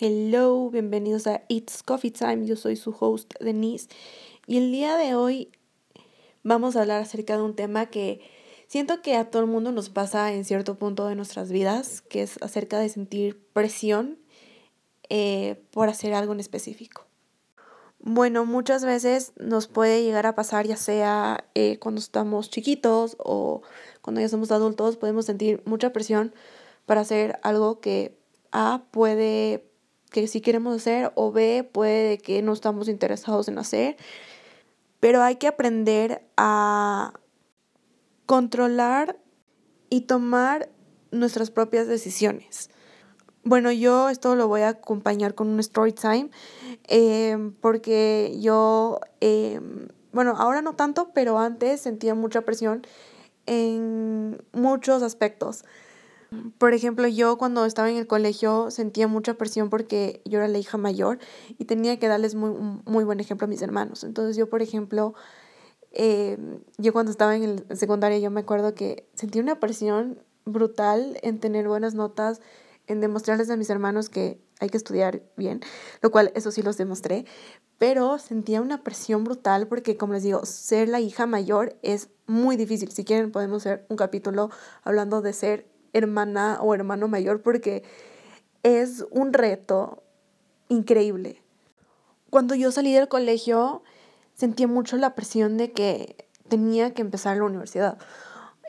Hello, bienvenidos a It's Coffee Time. Yo soy su host Denise y el día de hoy vamos a hablar acerca de un tema que siento que a todo el mundo nos pasa en cierto punto de nuestras vidas, que es acerca de sentir presión eh, por hacer algo en específico. Bueno, muchas veces nos puede llegar a pasar, ya sea eh, cuando estamos chiquitos o cuando ya somos adultos, podemos sentir mucha presión para hacer algo que A puede que si queremos hacer o B puede que no estamos interesados en hacer. Pero hay que aprender a controlar y tomar nuestras propias decisiones. Bueno, yo esto lo voy a acompañar con un story time em, porque yo, em, bueno, ahora no tanto, pero antes sentía mucha presión en muchos aspectos. Por ejemplo, yo cuando estaba en el colegio sentía mucha presión porque yo era la hija mayor y tenía que darles muy, muy buen ejemplo a mis hermanos. Entonces yo, por ejemplo, em, yo cuando estaba en el secundario, yo me acuerdo que sentía una presión brutal en tener buenas notas, en demostrarles a mis hermanos que hay que estudiar bien, lo cual eso sí los demostré, pero sentía una presión brutal porque, como les digo, ser la hija mayor es muy difícil. Si quieren, podemos hacer un capítulo hablando de ser hermana o hermano mayor porque es un reto increíble. Cuando yo salí del colegio sentía mucho la presión de que tenía que empezar la universidad.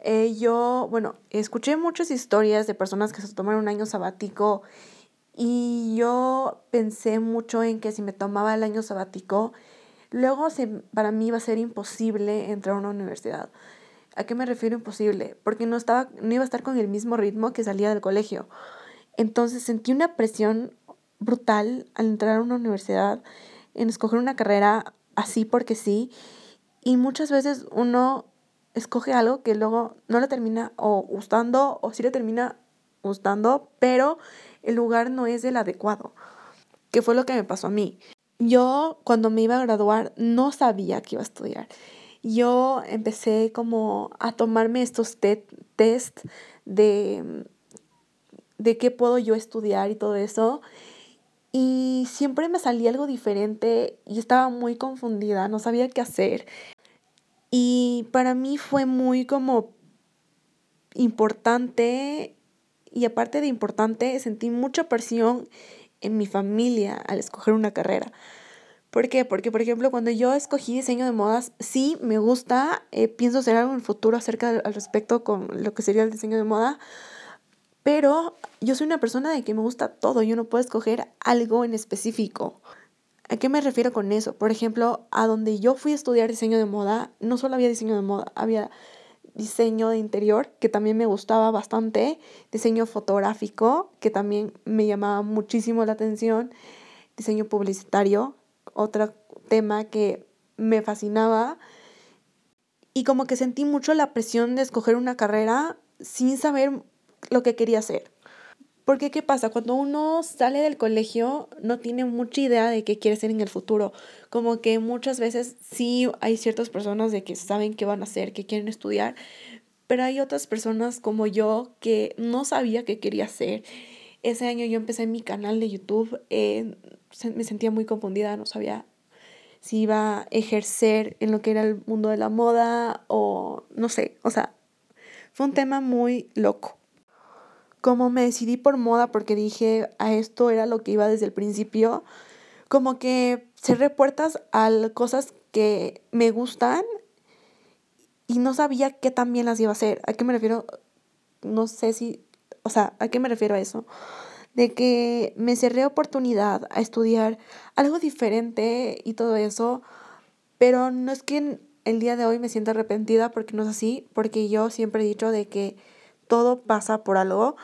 Eh, yo, bueno, escuché muchas historias de personas que se tomaron un año sabático y yo pensé mucho en que si me tomaba el año sabático, luego se, para mí iba a ser imposible entrar a una universidad. ¿A qué me refiero imposible? Porque no, estaba, no iba a estar con el mismo ritmo que salía del colegio. Entonces sentí una presión brutal al entrar a una universidad, en escoger una carrera así porque sí. Y muchas veces uno escoge algo que luego no le termina o gustando o sí le termina gustando, pero el lugar no es el adecuado, que fue lo que me pasó a mí. Yo cuando me iba a graduar no sabía que iba a estudiar yo empecé como a tomarme estos test de, de qué puedo yo estudiar y todo eso. Y siempre me salía algo diferente y estaba muy confundida, no sabía qué hacer. Y para mí fue muy como importante y aparte de importante, sentí mucha presión en mi familia al escoger una carrera. ¿Por qué? Porque, por ejemplo, cuando yo escogí diseño de modas, sí me gusta, eh, pienso hacer algo en el futuro acerca al respecto con lo que sería el diseño de moda, pero yo soy una persona de que me gusta todo, yo no puedo escoger algo en específico. ¿A qué me refiero con eso? Por ejemplo, a donde yo fui a estudiar diseño de moda, no solo había diseño de moda, había diseño de interior, que también me gustaba bastante, diseño fotográfico, que también me llamaba muchísimo la atención, diseño publicitario, otro tema que me fascinaba y como que sentí mucho la presión de escoger una carrera sin saber lo que quería hacer. Porque ¿qué pasa? Cuando uno sale del colegio no tiene mucha idea de qué quiere ser en el futuro. Como que muchas veces sí hay ciertas personas de que saben qué van a hacer, que quieren estudiar, pero hay otras personas como yo que no sabía qué quería hacer. Ese año yo empecé mi canal de YouTube, me sentía muy confundida, no sabía si iba a ejercer en lo que era el mundo de la moda o no sé, o sea, fue un tema muy loco. Como me decidí por moda porque dije a esto era lo que iba desde el principio, como que cerré puertas a cosas que me gustan y no sabía qué tan bien las iba a hacer. ¿A qué me refiero? No sé si, o sea, ¿a qué me refiero a eso? De que me cerré oportunidad a estudiar algo diferente y todo eso, pero no es que el día de hoy me sienta arrepentida porque no es así, porque yo siempre he dicho de que todo pasa por algo.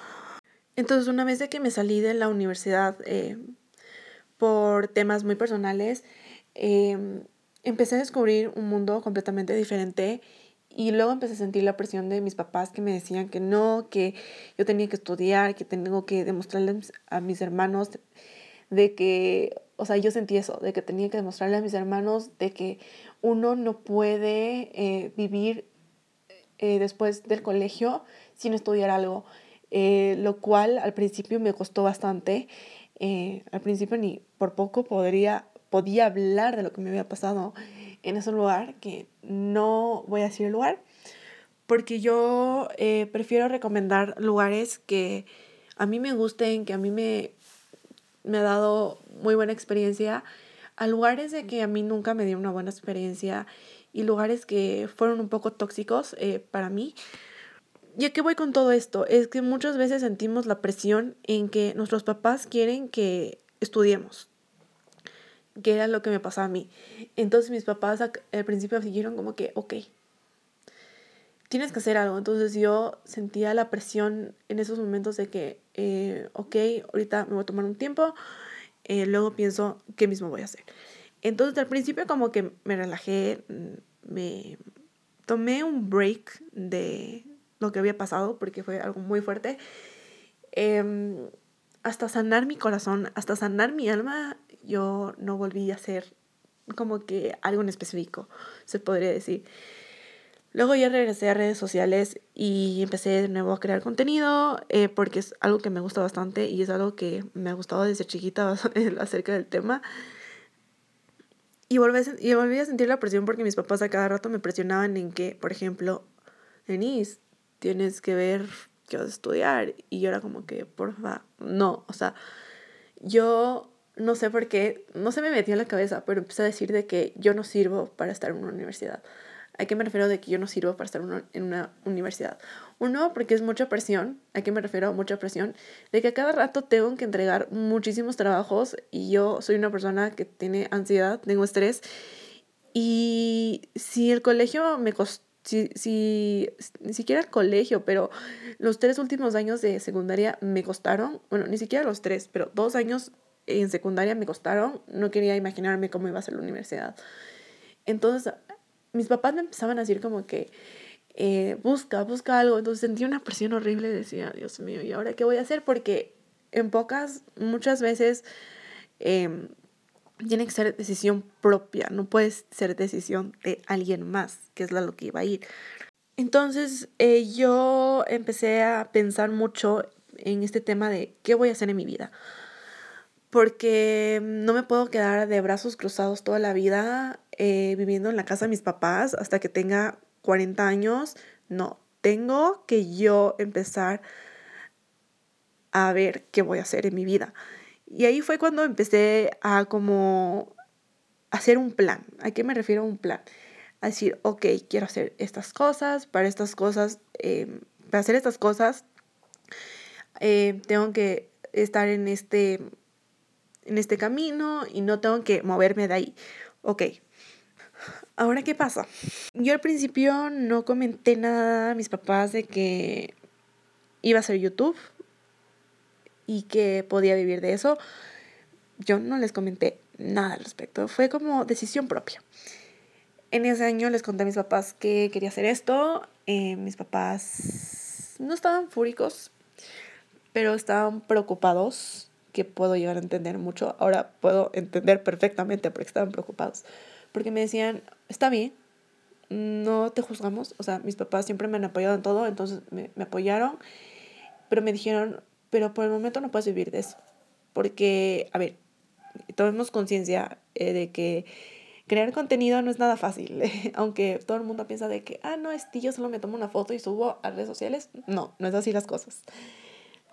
Entonces una vez de que me salí de la universidad eh, por temas muy personales, em, empecé a descubrir un mundo completamente diferente y luego empecé a sentir la presión de mis papás que me decían que no, que yo tenía que estudiar, que tengo que demostrarles a mis hermanos de que, o sea, yo sentí eso, de que tenía que demostrarle a mis hermanos de que uno no puede eh, vivir eh, después del colegio sin estudiar algo, eh, lo cual al principio me costó bastante. Al principio ni por poco podría, podía hablar de lo que me había pasado en ese lugar, que no voy a decir el lugar, porque yo eh, prefiero recomendar lugares que a mí me gusten, que a mí me, me ha dado muy buena experiencia, a lugares de que a mí nunca me dio una buena experiencia y lugares que fueron un poco tóxicos eh, para mí. ¿Y a qué voy con todo esto? Es que muchas veces sentimos la presión en que nuestros papás quieren que estudiemos, que era lo que me pasaba a mí. Entonces mis papás al principio dijeron como que, ok, tienes que hacer algo. Entonces yo sentía la presión en esos momentos de que, eh, ok, ahorita me voy a tomar un tiempo, eh, luego pienso qué mismo voy a hacer. Entonces al principio como que me relajé, mm, me tomé un break de lo que había pasado porque fue algo muy fuerte. Em, hasta sanar mi corazón, hasta sanar mi alma, yo no volví a hacer como que algo en específico, se podría decir. Luego ya regresé a redes sociales y empecé de nuevo a crear contenido eh, porque es algo que me gusta bastante y es algo que me ha gustado desde chiquita acerca del tema. Y volví, a, y volví a sentir la presión porque mis papás a cada rato me presionaban en que, por ejemplo, Denise, tienes que ver que vas a estudiar. Y yo era como que, porfa, no, o sea, yo no sé por qué, no se me metió en la cabeza, pero empecé a decir de que yo no sirvo para estar en una universidad. ¿A qué me refiero de que yo no sirvo para estar en una universidad? Uno, porque es mucha presión. ¿A qué me refiero? Mucha presión. De que a cada rato tengo que entregar muchísimos trabajos y yo soy una persona que tiene ansiedad, tengo estrés. Y si el colegio me costó, si, si, ni siquiera el colegio, pero los tres últimos años de secundaria me costaron, bueno, ni siquiera los tres, pero dos años en secundaria me costaron, no quería imaginarme cómo iba a ser la universidad. Entonces mis papás me empezaban a decir como que eh, busca, busca algo. Entonces sentí una presión horrible decía, Dios mío, ¿y ahora qué voy a hacer? Porque en pocas, muchas veces em, tiene que ser decisión propia, no puede ser decisión de alguien más, que es lo que iba a ir. Entonces eh, yo empecé a pensar mucho en este tema de qué voy a hacer en mi vida porque no me puedo quedar de brazos cruzados toda la vida eh, viviendo en la casa de mis papás hasta que tenga 40 años. No, tengo que yo empezar a ver qué voy a hacer en mi vida. Y ahí fue cuando empecé a como hacer un plan. ¿A qué me refiero a un plan? A decir, ok, quiero hacer estas cosas, para estas cosas, em, para hacer estas cosas, eh, tengo que estar en este en este camino y no tengo que moverme de ahí. Ok. Ahora, ¿qué pasa? Yo al principio no comenté nada a mis papás de que iba a ser YouTube y que podía vivir de eso. Yo no les comenté nada al respecto. Fue como decisión propia. En ese año les conté a mis papás que quería hacer esto. Eh, mis papás no estaban fúricos, pero estaban preocupados que puedo llegar a entender mucho. Ahora puedo entender perfectamente porque estaban preocupados. Porque me decían, está bien, no te juzgamos. O sea, mis papás siempre me han apoyado en todo, entonces me, me apoyaron. Pero me dijeron, pero por el momento no puedes vivir de eso. Porque, a ver, tomemos conciencia eh, de que crear contenido no es nada fácil. Aunque todo el mundo piensa de que, ah, no, es yo solo me tomo una foto y subo a redes sociales. No, no es así las cosas.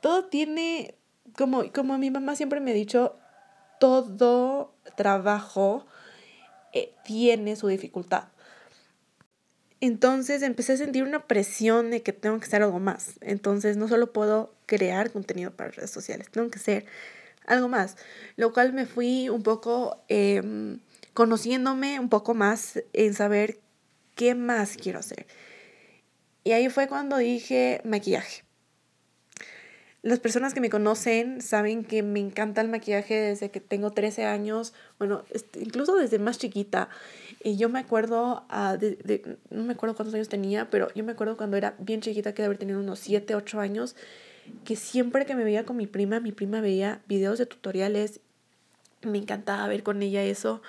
Todo tiene, como, como mi mamá siempre me ha dicho, todo trabajo eh, tiene su dificultad. Entonces empecé a sentir una presión de que tengo que hacer algo más. Entonces no solo puedo crear contenido para redes sociales, tengo que hacer algo más. Lo cual me fui un poco em, conociéndome un poco más en saber qué más quiero hacer. Y ahí fue cuando dije maquillaje. Las personas que me conocen saben que me encanta el maquillaje desde que tengo 13 años, bueno, este, incluso desde más chiquita. Y yo me acuerdo, uh, de, no me acuerdo cuántos años tenía, pero yo me acuerdo cuando era bien chiquita, que de haber tenido unos 7, 8 años, que siempre que me veía con mi prima, mi prima veía videos de tutoriales, me encantaba ver con ella eso.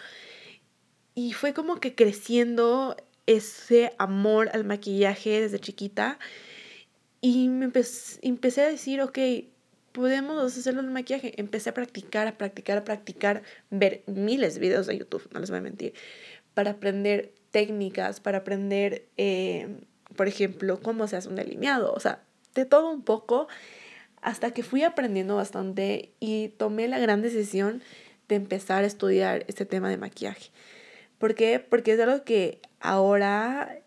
Y fue como que creciendo ese amor al maquillaje desde chiquita. Y me empecé, a decir, ok, podemos hacerlo en maquillaje. Empecé a practicar, a practicar, a practicar, ver miles de videos de YouTube, no les voy a mentir, para aprender técnicas, para aprender, eh, por ejemplo, cómo se hace un delineado, o sea, de todo un poco, hasta que fui aprendiendo bastante y tomé la gran decisión de empezar a estudiar este tema de maquillaje. ¿Por qué? Porque es algo que ahora,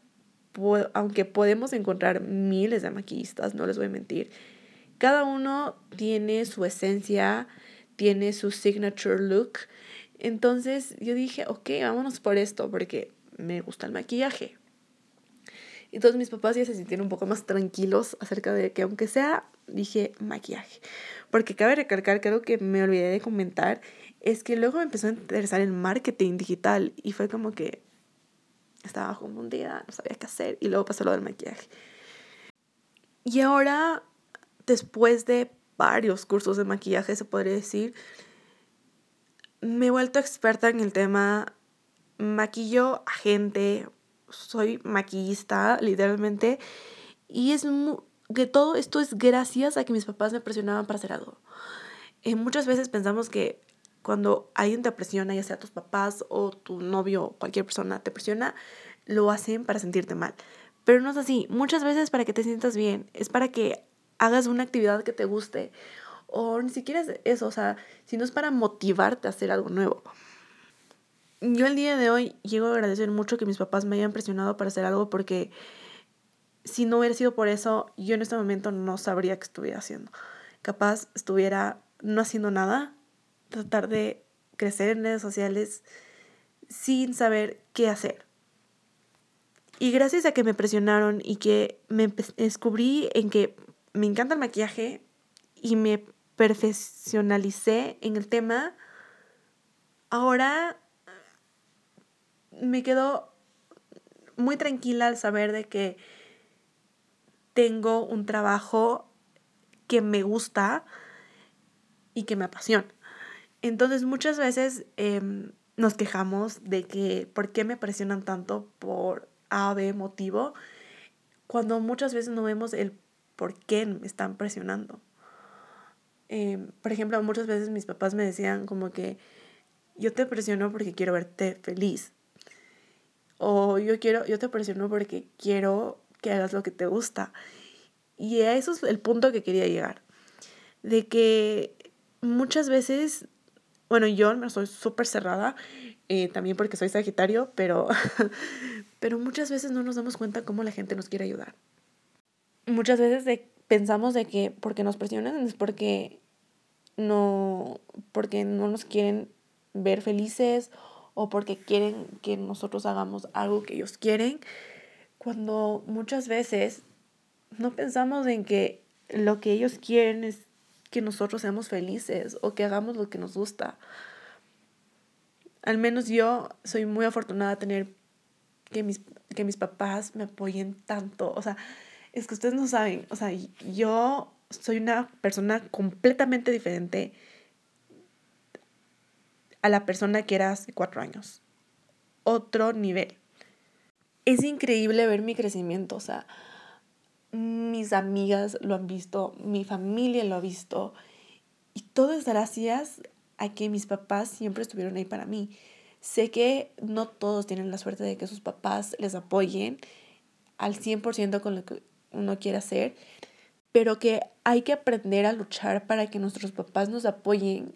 aunque podemos encontrar miles de maquillistas, no les voy a mentir, cada uno tiene su esencia, tiene su signature look. Entonces yo dije, ok, vámonos por esto, porque me gusta el maquillaje. Entonces mis papás ya se sintieron un poco más tranquilos acerca de que aunque sea, dije maquillaje. Porque cabe recalcar algo que me olvidé de comentar es que luego me empezó a interesar el marketing digital y fue como que estaba confundida, no sabía qué hacer y luego pasó lo del maquillaje. Y ahora después de varios cursos de maquillaje, se podría decir, me he vuelto experta en el tema. Maquillo a gente, soy maquillista, literalmente. Y es que todo esto es gracias a que mis papás me presionaban para hacer algo. Eh, muchas veces pensamos que cuando alguien te presiona, ya sea tus papás o tu novio o cualquier persona te presiona, lo hacen para sentirte mal. Pero no es así. Muchas veces para que te sientas bien. Es para que hagas una actividad que te guste. O ni siquiera es eso, o sea, si no es para motivarte a hacer algo nuevo. Yo el día de hoy llego a agradecer mucho que mis papás me hayan presionado para hacer algo porque si no hubiera sido por eso, yo en este momento no sabría qué estuviera haciendo. Capaz estuviera no haciendo nada, tratar de crecer en redes sociales sin saber qué hacer. Y gracias a que me presionaron y que me descubrí en que me encanta el maquillaje y me perfeccionalicé en el tema, ahora me quedo muy tranquila al saber de que tengo un trabajo que me gusta y que me apasiona. Entonces muchas veces em, nos quejamos de que por qué me presionan tanto por A B motivo, cuando muchas veces no vemos el por qué me están presionando. Em, por ejemplo, muchas veces mis papás me decían como que yo te presiono porque quiero verte feliz. O yo quiero, yo te presiono porque quiero que hagas lo que te gusta. Y a eso es el punto que quería llegar. De que muchas veces, bueno, yo me soy súper cerrada, eh, también porque soy Sagitario, pero, pero muchas veces no nos damos cuenta cómo la gente nos quiere ayudar. Muchas veces pensamos de que porque nos presionan es porque no, porque no nos quieren ver felices o porque quieren que nosotros hagamos algo que ellos quieren, cuando muchas veces no pensamos en que lo que ellos quieren es que nosotros seamos felices o que hagamos lo que nos gusta. Al menos yo soy muy afortunada de tener que mis, que mis papás me apoyen tanto. O sea, es que ustedes no saben, o sea, yo soy una persona completamente diferente a la persona que era hace cuatro años. Otro nivel. Es increíble ver mi crecimiento, o sea, mis amigas lo han visto, mi familia lo ha visto, y todo es gracias a que mis papás siempre estuvieron ahí para mí. Sé que no todos tienen la suerte de que sus papás les apoyen al 100% con lo que uno quiere hacer, pero que hay que aprender a luchar para que nuestros papás nos apoyen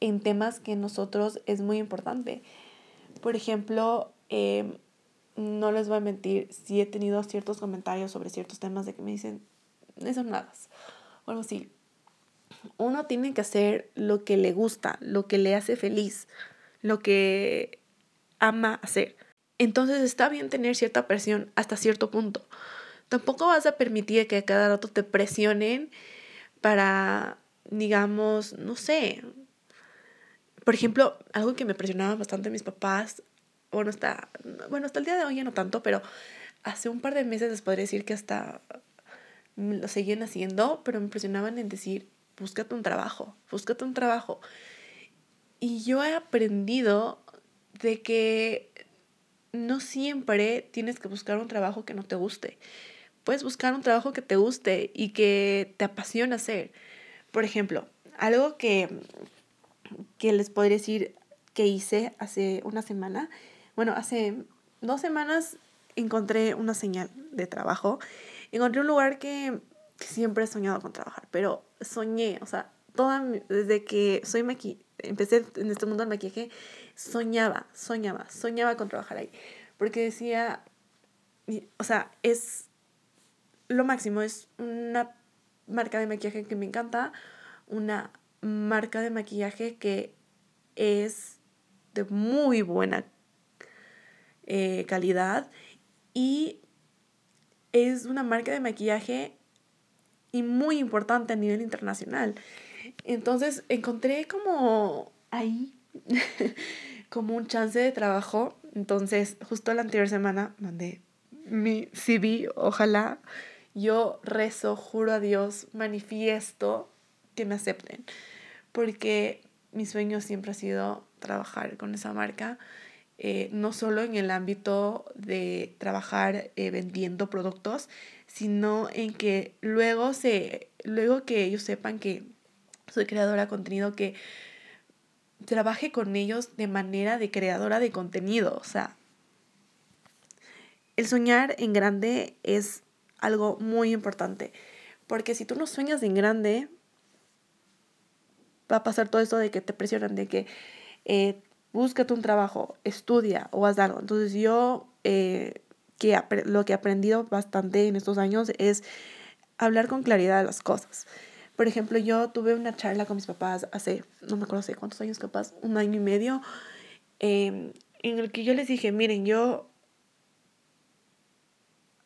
en temas que nosotros es muy importante. Por ejemplo, em, no les voy a mentir, si he tenido ciertos comentarios sobre ciertos temas de que me dicen, eso nada, o algo así. Uno tiene que hacer lo que le gusta, lo que le hace feliz, lo que ama hacer. Entonces está bien tener cierta presión hasta cierto punto. Tampoco vas a permitir que a cada rato te presionen para, digamos, no sé. Por ejemplo, algo que me presionaba bastante mis papás, bueno, hasta, bueno, hasta el día de hoy ya no tanto, pero hace un par de meses les podría decir que hasta lo seguían haciendo, pero me presionaban en decir, búscate un trabajo, búscate un trabajo. Y yo he aprendido de que no siempre tienes que buscar un trabajo que no te guste. puedes buscar un trabajo que te guste y que te apasiona hacer. Por ejemplo, algo que, que les podría decir que hice hace una semana, bueno, hace dos semanas encontré una señal de trabajo, encontré un lugar que, siempre he soñado con trabajar, pero soñé, o sea, toda, desde que soy maqui empecé en este mundo del maquillaje, soñaba, soñaba, soñaba con trabajar ahí, porque decía, o sea, es lo máximo, es una marca de maquillaje que me encanta, una marca de maquillaje que es de muy buena eh, calidad y es una marca de maquillaje y muy importante a nivel internacional. Entonces encontré como ahí, como un chance de trabajo. Entonces justo la anterior semana mandé mi CV, ojalá yo rezo, juro a Dios, manifiesto que me acepten, porque mi sueño siempre ha sido trabajar con esa marca, eh, no solo en el ámbito de trabajar eh, vendiendo productos, sino en que luego, se, luego que ellos sepan que soy creadora de contenido, que trabaje con ellos de manera de creadora de contenido. O sea, el soñar en grande es algo muy importante. Porque si tú no sueñas en grande, va a pasar todo esto de que te presionan, de que eh, búscate un trabajo, estudia o haz algo. Entonces yo eh, que lo que he aprendido bastante en estos años es hablar con claridad de las cosas. Por ejemplo, yo tuve una charla con mis papás hace, no me acuerdo hace cuántos años capaz, un año y medio, em, en el que yo les dije, miren, yo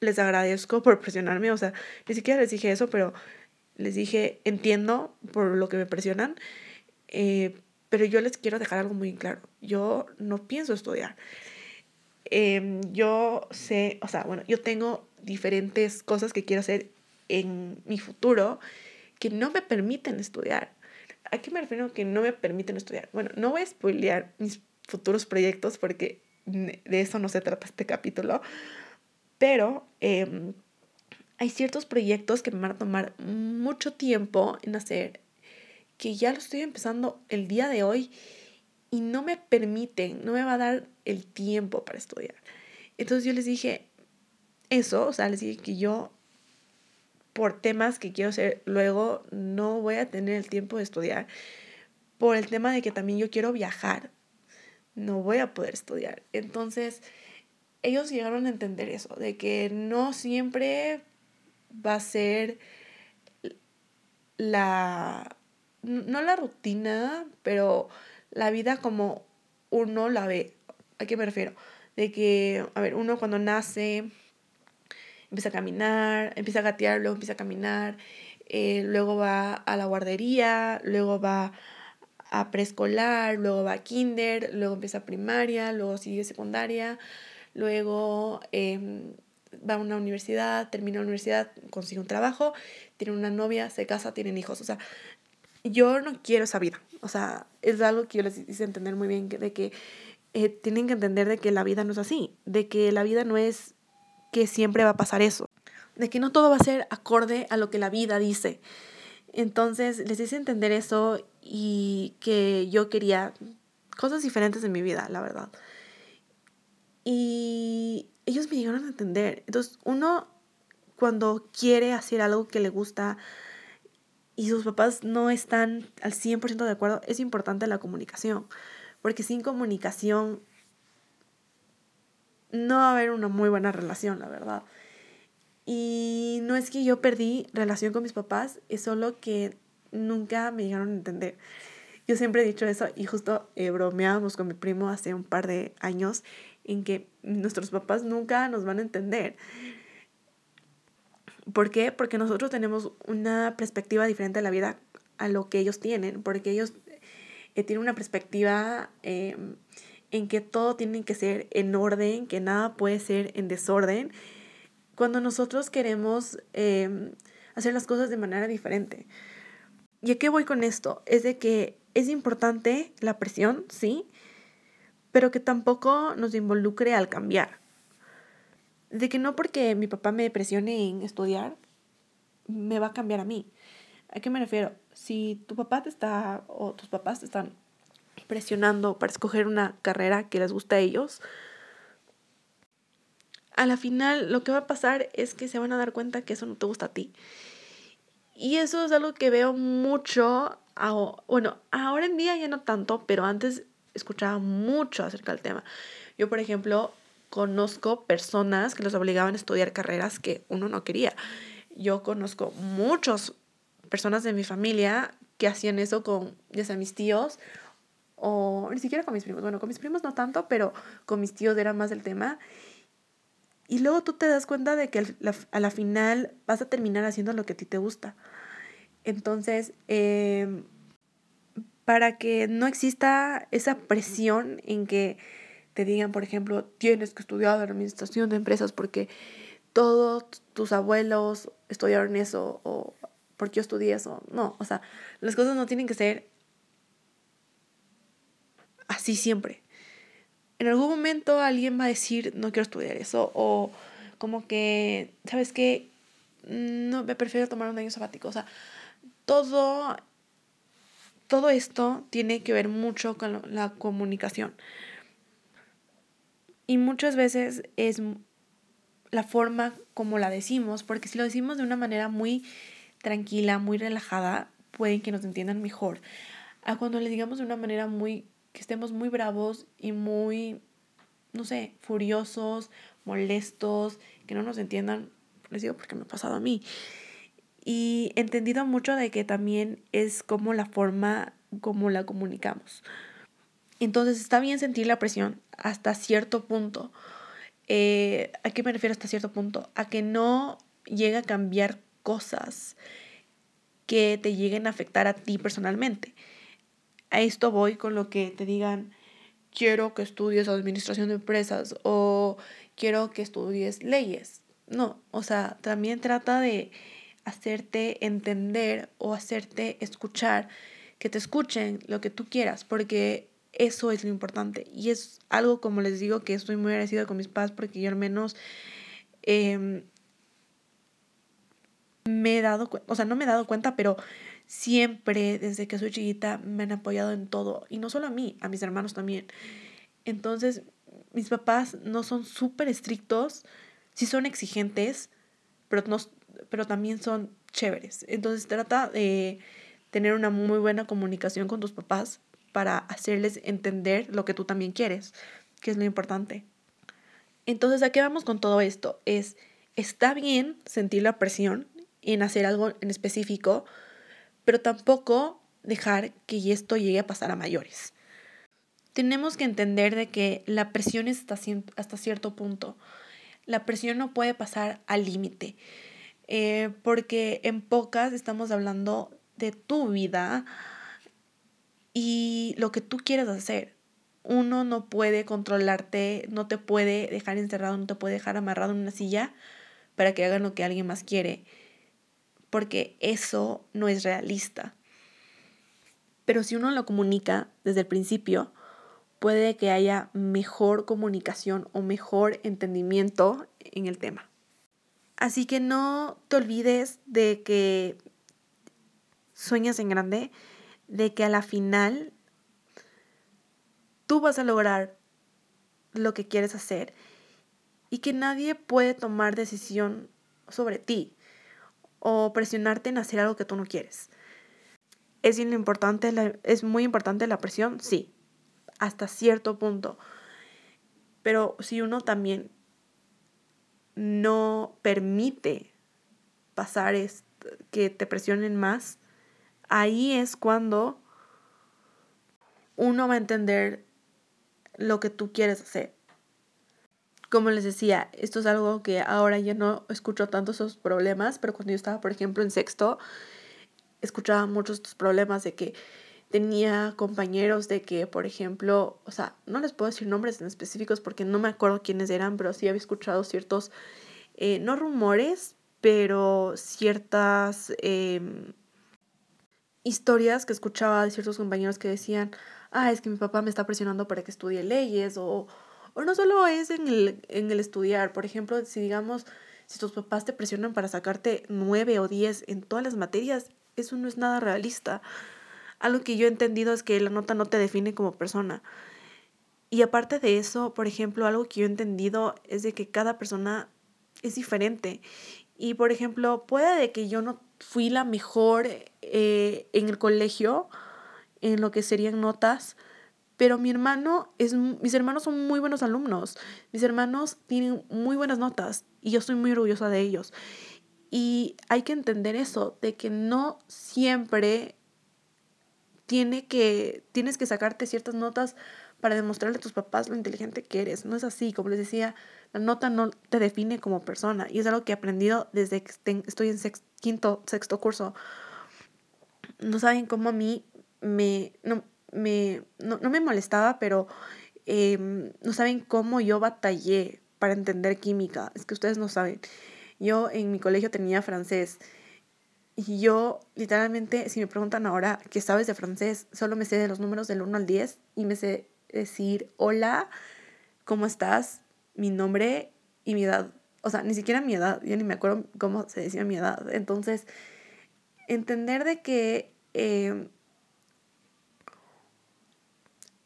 les agradezco por presionarme, o sea, ni siquiera les dije eso, pero les dije, entiendo por lo que me presionan, eh, pero yo les quiero dejar algo muy claro, yo no pienso estudiar. Em, yo sé, o sea, bueno, yo tengo diferentes cosas que quiero hacer en mi futuro que no me permiten estudiar. ¿A qué me refiero que no me permiten estudiar? Bueno, no voy a spoilear mis futuros proyectos porque de eso no se trata este capítulo, pero em, hay ciertos proyectos que me van a tomar mucho tiempo en hacer, que ya lo estoy empezando el día de hoy y no me permiten, no me va a dar el tiempo para estudiar. Entonces yo les dije eso, o sea, les dije que yo por temas que quiero hacer luego no voy a tener el tiempo de estudiar. Por el tema de que también yo quiero viajar, no voy a poder estudiar. Entonces, ellos llegaron a entender eso, de que no siempre va a ser la, no la rutina, pero la vida como uno la ve. ¿A qué me refiero? De que, a ver, uno cuando nace empieza a caminar, empieza a gatear, luego empieza a caminar, eh, luego va a la guardería, luego va a preescolar, luego va a kinder, luego empieza a primaria, luego sigue secundaria, luego em, va a una universidad, termina la universidad, consigue un trabajo, tiene una novia, se casa, tienen hijos. O sea, yo no quiero esa vida. O sea, es algo que yo les hice entender muy bien, de que eh, tienen que entender de que la vida no es así, de que la vida no es que siempre va a pasar eso, de que no todo va a ser acorde a lo que la vida dice. Entonces les hice entender eso y que yo quería cosas diferentes en mi vida, la verdad. Y ellos me llegaron a entender. Entonces, uno cuando quiere hacer algo que le gusta y sus papás no están al 100% de acuerdo, es importante la comunicación. Porque sin comunicación no va a haber una muy buena relación, la verdad. Y no es que yo perdí relación con mis papás, es solo que nunca me llegaron a entender. Yo siempre he dicho eso y justo eh, bromeábamos con mi primo hace un par de años en que nuestros papás nunca nos van a entender. ¿Por qué? Porque nosotros tenemos una perspectiva diferente de la vida a lo que ellos tienen, porque ellos eh, tienen una perspectiva em, en que todo tiene que ser en orden, que nada puede ser en desorden, cuando nosotros queremos em, hacer las cosas de manera diferente. ¿Y a qué voy con esto? Es de que es importante la presión, sí, pero que tampoco nos involucre al cambiar. De que no porque mi papá me presione en estudiar, me va a cambiar a mí. ¿A qué me refiero? Si tu papá te está o tus papás te están presionando para escoger una carrera que les gusta a ellos, a la final lo que va a pasar es que se van a dar cuenta que eso no te gusta a ti. Y eso es algo que veo mucho, bueno, ahora en día ya no tanto, pero antes escuchaba mucho acerca del tema. Yo, por ejemplo, conozco personas que los obligaban a estudiar carreras que uno no quería. Yo conozco muchas personas de mi familia que hacían eso con, ya sea mis tíos o ni siquiera con mis primos. Bueno, con mis primos no tanto, pero con mis tíos era más el tema. Y luego tú te das cuenta de que a la final vas a terminar haciendo lo que a ti te gusta. Entonces, em, para que no exista esa presión en que te digan, por ejemplo, tienes que estudiar administración de empresas porque todos tus abuelos estudiaron eso o porque yo estudié eso. No, o sea, las cosas no tienen que ser así siempre. En algún momento alguien va a decir, no quiero estudiar eso o como que, ¿sabes qué? No, me prefiero tomar un año sabático. O sea, todo, todo esto tiene que ver mucho con la comunicación. Y muchas veces es la forma como la decimos, porque si lo decimos de una manera muy tranquila, muy relajada, pueden que nos entiendan mejor. A cuando le digamos de una manera muy, que estemos muy bravos y muy, no sé, furiosos, molestos, que no nos entiendan, les digo porque me ha pasado a mí. Y entendido mucho de que también es como la forma como la comunicamos. Entonces está bien sentir la presión hasta cierto punto. Eh, ¿A qué me refiero hasta cierto punto? A que no llega a cambiar cosas que te lleguen a afectar a ti personalmente. A esto voy con lo que te digan, quiero que estudies administración de empresas o quiero que estudies leyes. No, o sea, también trata de hacerte entender o hacerte escuchar, que te escuchen lo que tú quieras, porque eso es lo importante. Y es algo, como les digo, que estoy muy agradecida con mis padres porque yo al menos em, me he dado cuenta, o sea, no me he dado cuenta, pero siempre desde que soy chiquita me han apoyado en todo. Y no solo a mí, a mis hermanos también. Entonces, mis papás no son súper estrictos, sí son exigentes, pero, no, pero también son chéveres. Entonces, trata de tener una muy buena comunicación con tus papás para hacerles entender lo que tú también quieres, que es lo importante. Entonces, ¿a qué vamos con todo esto? Es, está bien sentir la presión en hacer algo en específico, pero tampoco dejar que esto llegue a pasar a mayores. Tenemos que entender de que la presión está hasta cierto punto. La presión no puede pasar al límite, eh, porque en pocas estamos hablando de tu vida, y lo que tú quieres hacer. Uno no puede controlarte, no te puede dejar encerrado, no te puede dejar amarrado en una silla para que hagan lo que alguien más quiere, porque eso no es realista. Pero si uno lo comunica desde el principio, puede que haya mejor comunicación o mejor entendimiento en el tema. Así que no te olvides de que sueñas en grande, de que a la final tú vas a lograr lo que quieres hacer y que nadie puede tomar decisión sobre ti o presionarte en hacer algo que tú no quieres. ¿Es, importante ¿Es muy importante la presión? Sí, hasta cierto punto. Pero si uno también no permite pasar que te presionen más, ahí es cuando uno va a entender lo que tú quieres hacer. Como les decía, esto es algo que ahora ya no escucho tanto esos problemas, pero cuando yo estaba, por ejemplo, en sexto, escuchaba muchos estos problemas de que tenía compañeros de que, por ejemplo, o sea, no les puedo decir nombres en específicos porque no me acuerdo quiénes eran, pero sí había escuchado ciertos, eh, no rumores, pero ciertas... Em, historias que escuchaba de ciertos compañeros que decían, ah, es que mi papá me está presionando para que estudie leyes o, O no solo es en el, en el estudiar, por ejemplo, si digamos, si tus papás te presionan para sacarte nueve o diez en todas las materias, eso no es nada realista. Algo que yo he entendido es que la nota no te define como persona. Y aparte de eso, por ejemplo, algo que yo he entendido es de que cada persona es diferente. Y por ejemplo, puede de que yo no fui la mejor eh, en el colegio, en lo que serían notas, pero mi hermano es, mis hermanos son muy buenos alumnos, mis hermanos tienen muy buenas notas y yo estoy muy orgullosa de ellos. Y hay que entender eso, de que no siempre tiene que, tienes que sacarte ciertas notas para demostrarle a tus papás lo inteligente que eres. No es así, como les decía, la nota no te define como persona y es algo que he aprendido desde que estoy en quinto, sexto curso. No saben cómo a mí me, no, me, no, me molestaba, pero em, no saben cómo yo batallé para entender química. Es que ustedes no saben. Yo en mi colegio tenía francés y yo literalmente, si me preguntan ahora qué sabes de francés, solo me sé de los números del 1 al 10 y me sé decir hola, ¿cómo estás? Mi nombre y mi edad. O sea, ni siquiera mi edad, yo ni me acuerdo cómo se decía mi edad. Entonces, entender de que eh,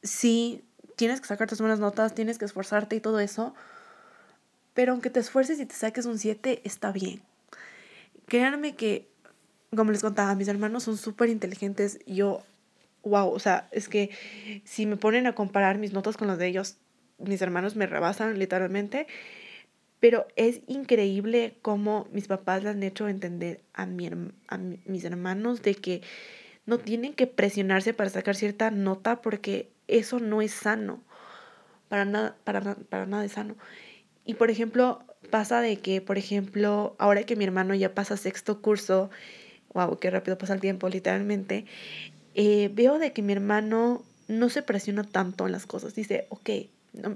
sí, tienes que sacar tus buenas notas, tienes que esforzarte y todo eso, pero aunque te esfuerces y te saques un 7, está bien. Créanme que, como les contaba, mis hermanos son súper inteligentes. Yo wow, o sea, es que si me ponen a comparar mis notas con las de ellos, mis hermanos me rebasan literalmente, pero es increíble cómo mis papás le han hecho entender a, mi, a mis hermanos de que no tienen que presionarse para sacar cierta nota porque eso no es sano, para nada, para, para nada es sano. Y por ejemplo, pasa de que, por ejemplo, ahora que mi hermano ya pasa sexto curso, wow, qué rápido pasa el tiempo, literalmente, eh, veo de que mi hermano no se presiona tanto en las cosas. Dice, ok,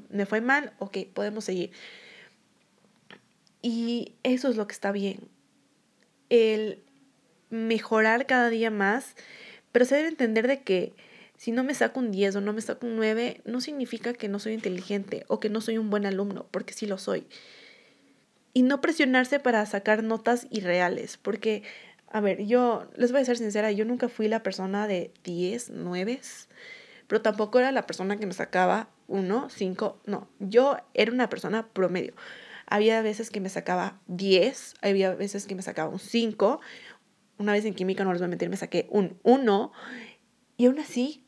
me fue mal, ok, podemos seguir. Y eso es lo que está bien. El mejorar cada día más, pero se debe entender de que si no me saco un 10 o no me saco un 9, no significa que no soy inteligente o que no soy un buen alumno, porque sí lo soy. Y no presionarse para sacar notas irreales, porque a ver, yo les voy a ser sincera, yo nunca fui la persona de 10, 9, pero tampoco era la persona que me sacaba 1, 5, no, yo era una persona promedio. Había veces que me sacaba 10, había veces que me sacaba un 5, una vez en química, no les voy a mentir, me saqué un 1 y aún así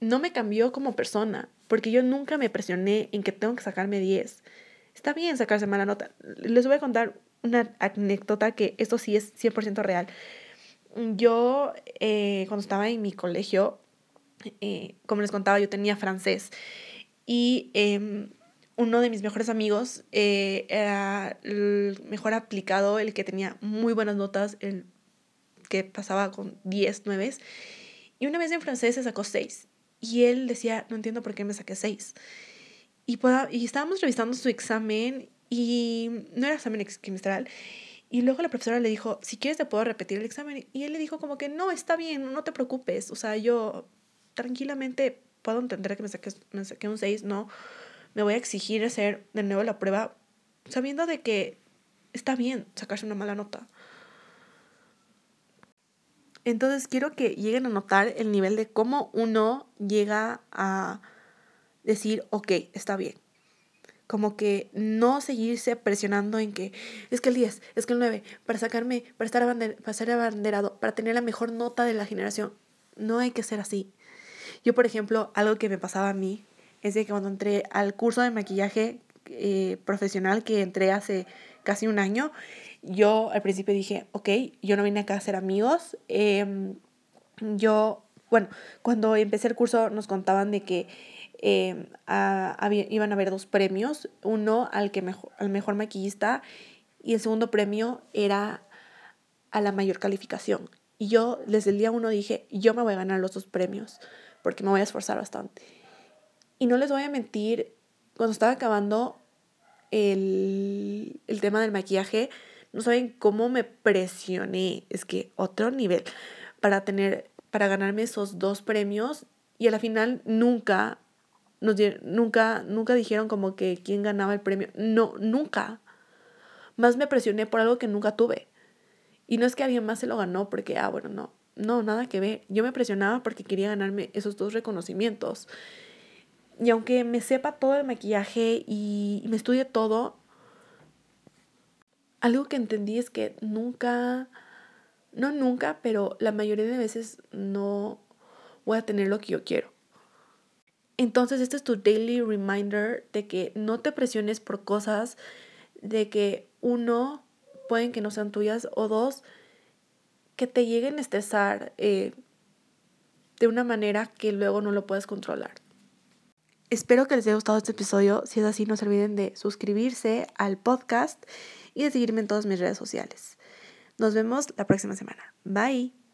no me cambió como persona, porque yo nunca me presioné en que tengo que sacarme 10. Está bien sacarse mala nota. Les voy a contar una anécdota que esto sí es 100% real. Yo, eh, cuando estaba en mi colegio, eh, como les contaba, yo tenía francés y em, uno de mis mejores amigos eh, era el mejor aplicado, el que tenía muy buenas notas, el que pasaba con 10, 9. Y una vez en francés se sacó 6. Y él decía, no entiendo por qué me saqué 6. Y, y estábamos revisando su examen y no era examen quimestral. Y luego la profesora le dijo, si quieres te puedo repetir el examen. Y él le dijo como que no, está bien, no te preocupes. O sea, yo tranquilamente puedo entender que me saqué, me saqué un 6, no. Me voy a exigir hacer de nuevo la prueba sabiendo de que está bien sacarse una mala nota. Entonces quiero que lleguen a notar el nivel de cómo uno llega a decir, ok, está bien como que no seguirse presionando en que es que el 10, es que el 9, para sacarme, para estar para ser abanderado, para tener la mejor nota de la generación. No hay que ser así. Yo, por ejemplo, algo que me pasaba a mí es de que cuando entré al curso de maquillaje eh, profesional que entré hace casi un año, yo al principio dije, ok, yo no vine acá a ser amigos. Em, yo, bueno, cuando empecé el curso nos contaban de que eh, iban a haber dos premios, uno al, que mejor, al mejor maquillista y el segundo premio era a la mayor calificación. Y yo desde el día uno dije, yo me voy a ganar los dos premios porque me voy a esforzar bastante. Y no les voy a mentir, cuando estaba acabando el, el tema del maquillaje, no saben cómo me presioné, es que otro nivel, para tener, para ganarme esos dos premios y a la final nunca nos nunca, nunca dijeron como que quién ganaba el premio. No, nunca. Más me presioné por algo que nunca tuve. Y no es que alguien más se lo ganó porque, ah, bueno, no. No, nada que ver. Yo me presionaba porque quería ganarme esos dos reconocimientos. Y aunque me sepa todo el maquillaje y me estudie todo, algo que entendí es que nunca, no nunca, pero la mayoría de veces no voy a tener lo que yo quiero. Entonces, este es tu daily reminder de que no te presiones por cosas, de que uno, pueden que no sean tuyas, o dos, que te lleguen a estresar eh, de una manera que luego no lo puedes controlar. Espero que les haya gustado este episodio. Si es así, no se olviden de suscribirse al podcast y de seguirme en todas mis redes sociales. Nos vemos la próxima semana. Bye.